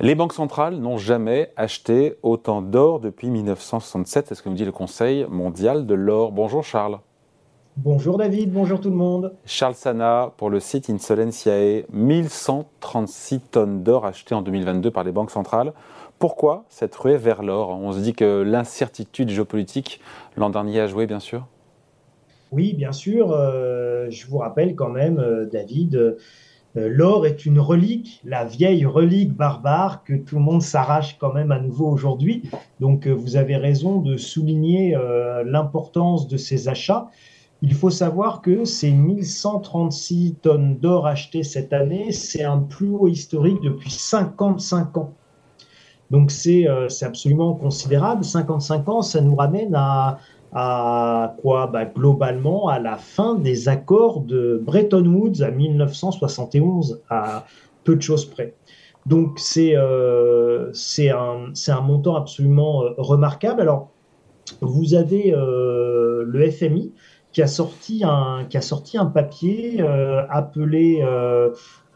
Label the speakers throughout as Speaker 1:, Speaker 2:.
Speaker 1: Les banques centrales n'ont jamais acheté autant d'or depuis 1967, c'est ce que nous dit le Conseil mondial de l'or. Bonjour Charles.
Speaker 2: Bonjour David, bonjour tout le monde.
Speaker 1: Charles Sana pour le site Insolentiae, 1136 tonnes d'or achetées en 2022 par les banques centrales. Pourquoi cette ruée vers l'or? On se dit que l'incertitude géopolitique l'an dernier a joué bien sûr
Speaker 2: Oui, bien sûr. Euh, je vous rappelle quand même, euh, David, l'or est une relique, la vieille relique barbare que tout le monde s'arrache quand même à nouveau aujourd'hui. Donc euh, vous avez raison de souligner euh, l'importance de ces achats. Il faut savoir que ces 1136 tonnes d'or achetées cette année, c'est un plus haut historique depuis 55 ans. Donc c'est absolument considérable. 55 ans, ça nous ramène à, à quoi? Bah, Globalement, à la fin des accords de Bretton Woods à 1971, à peu de choses près. Donc c'est euh, un, un, montant absolument euh, remarquable. Alors, vous avez euh, le FMI qui a sorti un, qui a sorti un papier euh, appelé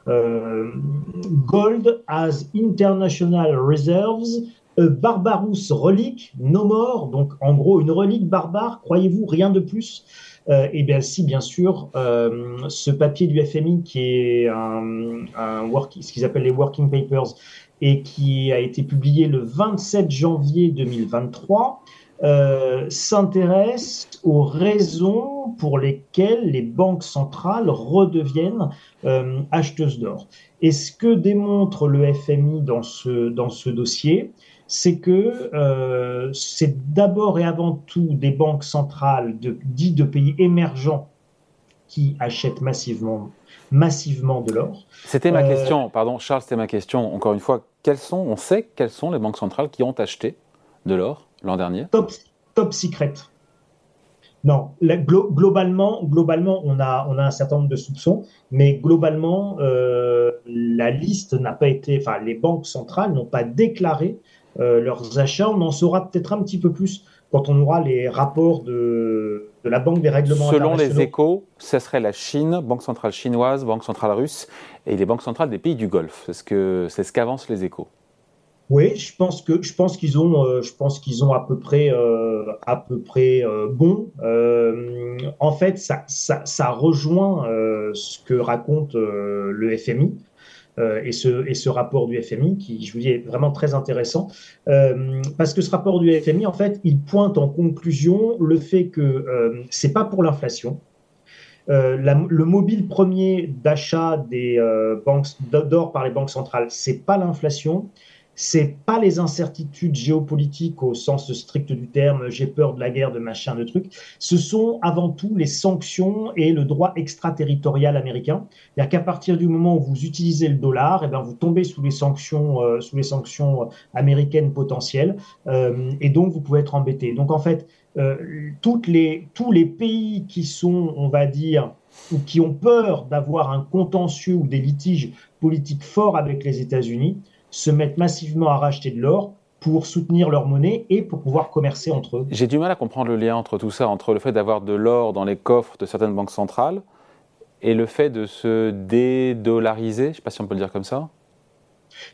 Speaker 2: Gold as International Reserves Barbarous relique, no more, donc en gros une relique barbare, croyez-vous, rien de plus? Euh, Eh bien si, bien sûr, euh, ce papier du FMI qui est un, un ce qu'ils appellent les working papers et qui a été publié le 27 janvier 2023, euh, s'intéresse aux raisons pour lesquelles les banques centrales redeviennent euh, acheteuses d'or. Et ce que démontre le FMI dans ce, dans ce dossier, c'est que euh, c'est d'abord et avant tout des banques centrales de, dites de pays émergents qui achètent massivement, massivement de l'or.
Speaker 1: C'était ma euh, question, pardon Charles, c'était ma question. Encore une fois, quelles sont, on sait quelles sont les banques centrales qui ont acheté de l'or l'an dernier?
Speaker 2: Top, top secret. Non, globalement, globalement, on a, on a un certain nombre de soupçons, mais globalement, euh, la liste n'a pas été, enfin, les banques centrales n'ont pas déclaré leurs achats. On en saura peut-être un petit peu plus quand on aura les rapports de, de la Banque des règlements
Speaker 1: Selon les échos, ce serait la Chine, Banque centrale chinoise, Banque centrale russe et les banques centrales des pays du Golfe. C'est ce que c'est ce qu'avancent les échos.
Speaker 2: Oui, je pense que je pense qu'ils ont, euh, je pense qu'ils ont à peu près, euh, à peu près bon. en fait, ça, ça, ça rejoint ce que raconte le FMI. Euh, et, ce, rapport du FMI qui, je vous dis, est vraiment très intéressant. Euh, parce que ce rapport du FMI, en fait, il pointe en conclusion le fait que euh, c'est pas pour l'inflation. Euh, le mobile premier d'achat des banques d'or par les banques centrales, c'est pas l'inflation, c'est pas les incertitudes géopolitiques au sens strict du terme, j'ai peur de la guerre, de machin, de trucs. Ce sont avant tout les sanctions et le droit extraterritorial américain. C'est-à-dire qu'à partir du moment où vous utilisez le dollar, et eh bien vous tombez sous les sanctions, euh, sous les sanctions américaines potentielles, euh, et donc vous pouvez être embêté. Donc en fait, euh, les, tous les pays qui sont, on va dire, ou qui ont peur d'avoir un contentieux ou des litiges politiques forts avec les États-Unis, se mettent massivement à racheter de l'or pour soutenir leur monnaie et pour pouvoir commercer entre eux.
Speaker 1: J'ai du mal à comprendre le lien entre tout ça, entre le fait d'avoir de l'or dans les coffres de certaines banques centrales et le fait de se dédollariser, je ne sais pas si on peut le dire comme ça.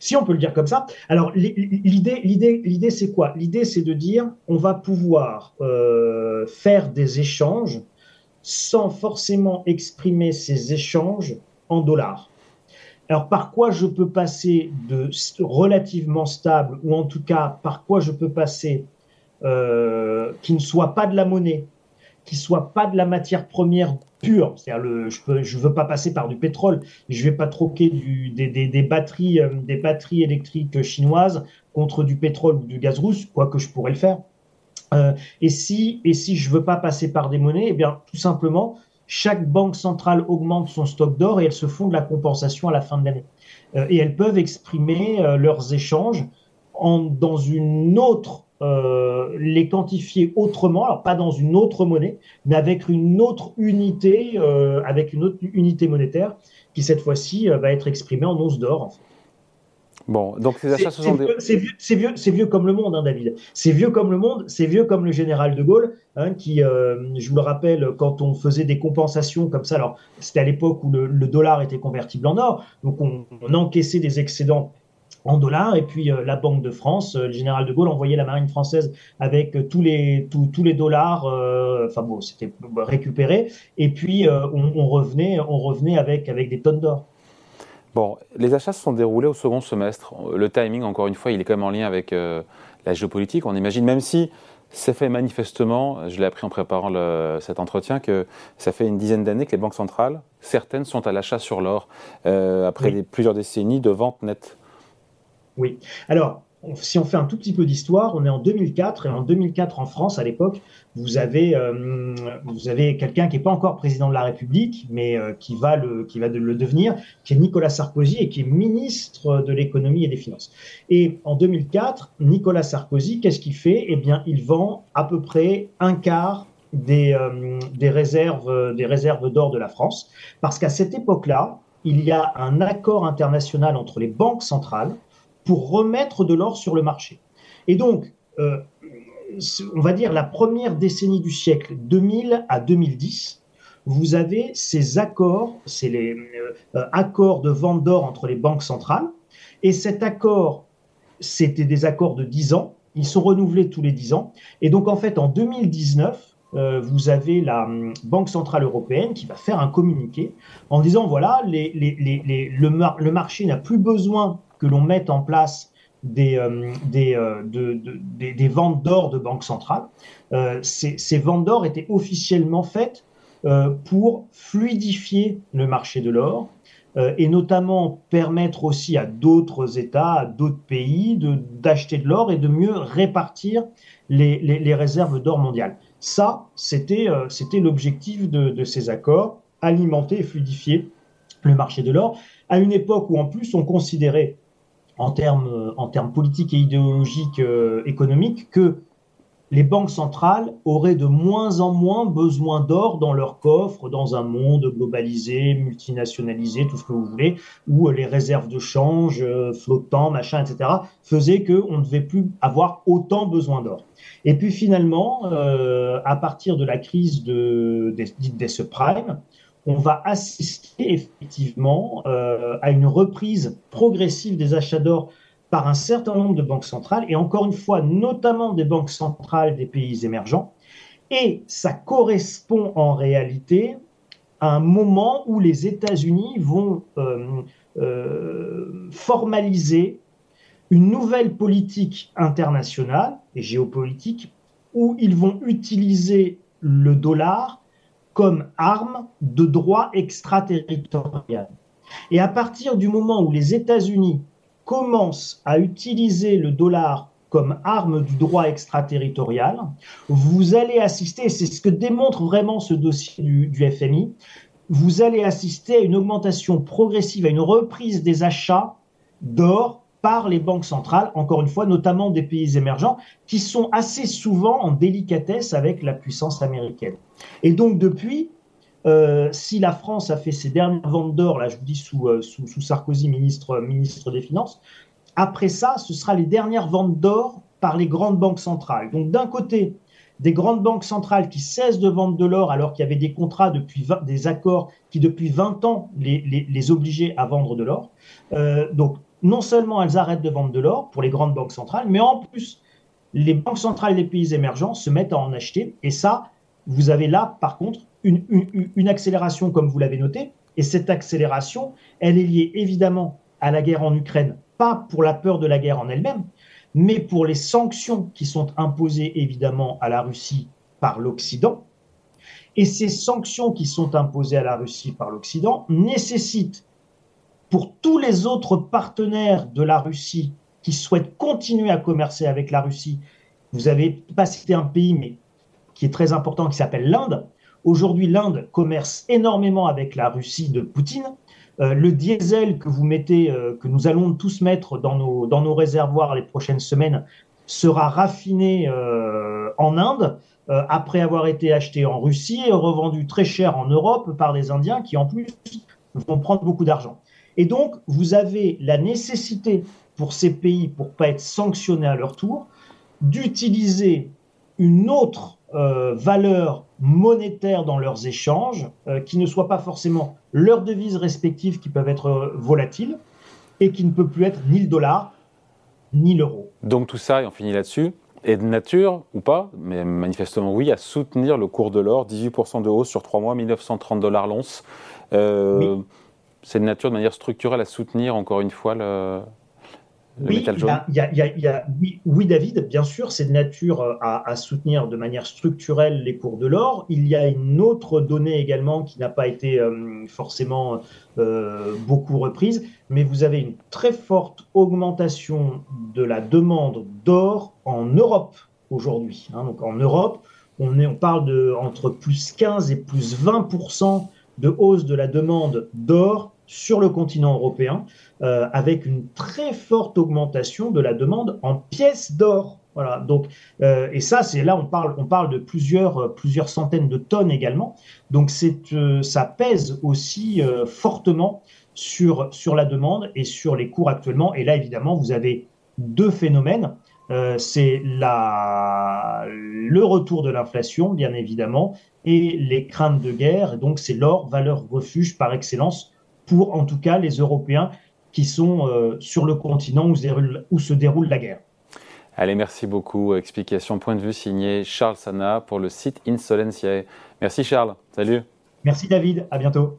Speaker 2: Si on peut le dire comme ça. Alors l'idée, l'idée, l'idée, c'est quoi? L'idée, c'est de dire, on va pouvoir euh, faire des échanges sans forcément exprimer ces échanges en dollars. Alors, par quoi je peux passer de relativement stable, ou en tout cas, par quoi je peux passer euh, qui ne soit pas de la monnaie, qui soit pas de la matière première pure, c'est-à-dire je ne je veux pas passer par du pétrole, je vais pas troquer du, des, des, des, batteries, euh, des batteries électriques chinoises contre du pétrole ou du gaz russe, quoique je pourrais le faire. Euh, et si et si je veux pas passer par des monnaies, eh bien tout simplement, chaque banque centrale augmente son stock d'or et elles se font de la compensation à la fin de l'année. Euh, et elles peuvent exprimer euh, leurs échanges en, dans une autre, euh, les quantifier autrement, alors pas dans une autre monnaie, mais avec une autre unité, euh, avec une autre unité monétaire qui cette fois-ci va être exprimée en once d'or. En fait.
Speaker 1: Bon, donc ces achats
Speaker 2: C'est vieux, c'est vieux, c'est vieux, comme le monde, hein, David. C'est vieux comme le monde, c'est vieux comme le général de Gaulle, hein, qui, euh, je vous le rappelle, quand on faisait des compensations comme ça, alors c'était à l'époque où le, dollar était convertible en or, donc on, on encaissait des excédents en dollars. Et puis la Banque de France, le général de Gaulle envoyait la marine française avec tous les, tous, les dollars, enfin bon, c'était récupéré. Et puis on, revenait, on revenait avec, avec des tonnes d'or.
Speaker 1: Bon, les achats se sont déroulés au second semestre. Le timing, encore une fois, il est quand même en lien avec la géopolitique. On imagine, même si c'est fait manifestement, je l'ai appris en préparant cet entretien, que ça fait une dizaine d'années que les banques centrales, certaines sont à l'achat sur l'or, euh, après plusieurs décennies de vente nette.
Speaker 2: Oui. Alors, si on fait un tout petit peu d'histoire, on est en 2004 et en 2004 en France à l'époque, vous avez euh, vous avez quelqu'un qui n'est pas encore président de la République, mais euh, qui va le qui va le devenir, qui est Nicolas Sarkozy et qui est ministre de l'économie et des finances. Et en 2004, Nicolas Sarkozy, qu'est-ce qu'il fait? Eh bien, il vend à peu près un quart des, euh, des réserves des réserves d'or de la France, parce qu'à cette époque-là, il y a un accord international entre les banques centrales pour remettre de l'or sur le marché. Et donc, euh, on va dire la première décennie du siècle, 2000 à 2010, vous avez ces accords, c'est les euh, accords de vente d'or entre les banques centrales. Et cet accord, c'était des accords de 10 ans. Ils sont renouvelés tous les 10 ans. Et donc, en fait, en 2019, euh, vous avez la hum, Banque Centrale Européenne qui va faire un communiqué en disant, voilà, le, marché n'a plus besoin que l'on mette en place des, euh, euh, des, ventes d'or de banque centrale. Euh, ces, ventes d'or étaient officiellement faites pour fluidifier le marché de l'or et notamment permettre aussi à d'autres États, à d'autres pays d'acheter de, l'or et de mieux répartir les, réserves d'or mondiales. Ça, c'était l'objectif de ces accords, alimenter et fluidifier le marché de l'or, à une époque où en plus on considérait en termes, en termes politiques et idéologiques euh, économiques que les banques centrales auraient de moins en moins besoin d'or dans leur coffre dans un monde globalisé, multinationalisé, tout ce que vous voulez, où les réserves de change euh, flottants, machin, etc., faisaient qu'on ne devait plus avoir autant besoin d'or. Et puis finalement, euh, à partir de la crise de, des, des subprimes, on va assister effectivement euh, à une reprise progressive des achats d'or par un certain nombre de banques centrales, et encore une fois, notamment des banques centrales des pays émergents. Et ça correspond en réalité à un moment où les États-Unis vont euh, euh, formaliser une nouvelle politique internationale et géopolitique où ils vont utiliser le dollar comme arme de droit extraterritorial. Et à partir du moment où les États-Unis commencent à utiliser le dollar comme arme du droit extraterritorial, vous allez assister, c'est ce que démontre vraiment ce dossier du, du, FMI, vous allez assister à une augmentation progressive, à une reprise des achats d'or par les banques centrales, encore une fois, notamment des pays émergents, qui sont assez souvent en délicatesse avec la puissance américaine. Et donc depuis, euh, si la France a fait ses dernières ventes d'or, là je vous dis sous, euh, sous, Sarkozy, ministre, ministre des Finances, après ça, ce sera les dernières ventes d'or par les grandes banques centrales. Donc d'un côté, des grandes banques centrales qui cessent de vendre de l'or alors qu'il y avait des contrats depuis des accords qui depuis 20 ans les, les, obligeaient à vendre de l'or. Euh, donc non seulement elles arrêtent de vendre de l'or pour les grandes banques centrales, mais en plus, les banques centrales des pays émergents se mettent à en acheter. Et ça, vous avez là, par contre, une, accélération, comme vous l'avez noté. Et cette accélération, elle est liée évidemment à la guerre en Ukraine, pas pour la peur de la guerre en elle-même, mais pour les sanctions qui sont imposées évidemment à la Russie par l'Occident. Et ces sanctions qui sont imposées à la Russie par l'Occident nécessitent pour tous les autres partenaires de la Russie qui souhaitent continuer à commercer avec la Russie, vous avez pas cité un pays, mais qui est très important, qui s'appelle l'Inde. Aujourd'hui, l'Inde commerce énormément avec la Russie de Poutine. Euh, le diesel que vous mettez, euh, que nous allons tous mettre dans nos, réservoirs les prochaines semaines, sera raffiné euh, en Inde après avoir été acheté en Russie et revendu très cher en Europe par des Indiens qui en plus vont prendre beaucoup d'argent. Et donc, vous avez la nécessité pour ces pays, pour pas être sanctionnés à leur tour, d'utiliser une autre euh, valeur monétaire dans leurs échanges, euh, qui ne soit pas forcément leurs devises respectives qui peuvent être euh, volatiles, et qui ne peut plus être ni le dollar ni l'euro.
Speaker 1: Donc tout ça, et on finit là-dessus, est de nature, ou pas, mais manifestement oui, à soutenir le cours de l'or, 18% de hausse sur 3 mois, 1930 dollars l'once. C'est de nature, de manière structurelle, à soutenir encore une fois le,
Speaker 2: oui, oui, David, bien sûr, c'est de nature euh, à, soutenir de manière structurelle les cours de l'or. Il y a une autre donnée également qui n'a pas été euh, forcément euh, beaucoup reprise, mais vous avez une très forte augmentation de la demande d'or en Europe aujourd'hui. Hein. Donc en Europe, on, est, on parle de entre plus 15 et plus 20 de hausse de la demande d'or sur le continent européen, euh, avec une très forte augmentation de la demande en pièces d'or. Voilà. Donc, euh, et ça, c'est là on parle, on parle de plusieurs, euh, plusieurs centaines de tonnes également. Donc, c'est, ça pèse aussi fortement sur, sur la demande et sur les cours actuellement. Et là, évidemment, vous avez deux phénomènes. C'est la, le retour de l'inflation, bien évidemment, et les craintes de guerre. Donc, c'est l'or, valeur refuge par excellence pour en tout cas les Européens qui sont euh, sur le continent où se, déroule, où se déroule la guerre.
Speaker 1: Allez, merci beaucoup. Explication, point de vue signé Charles Sana pour le site Insolentiae. Merci Charles. Salut.
Speaker 2: Merci David. À bientôt.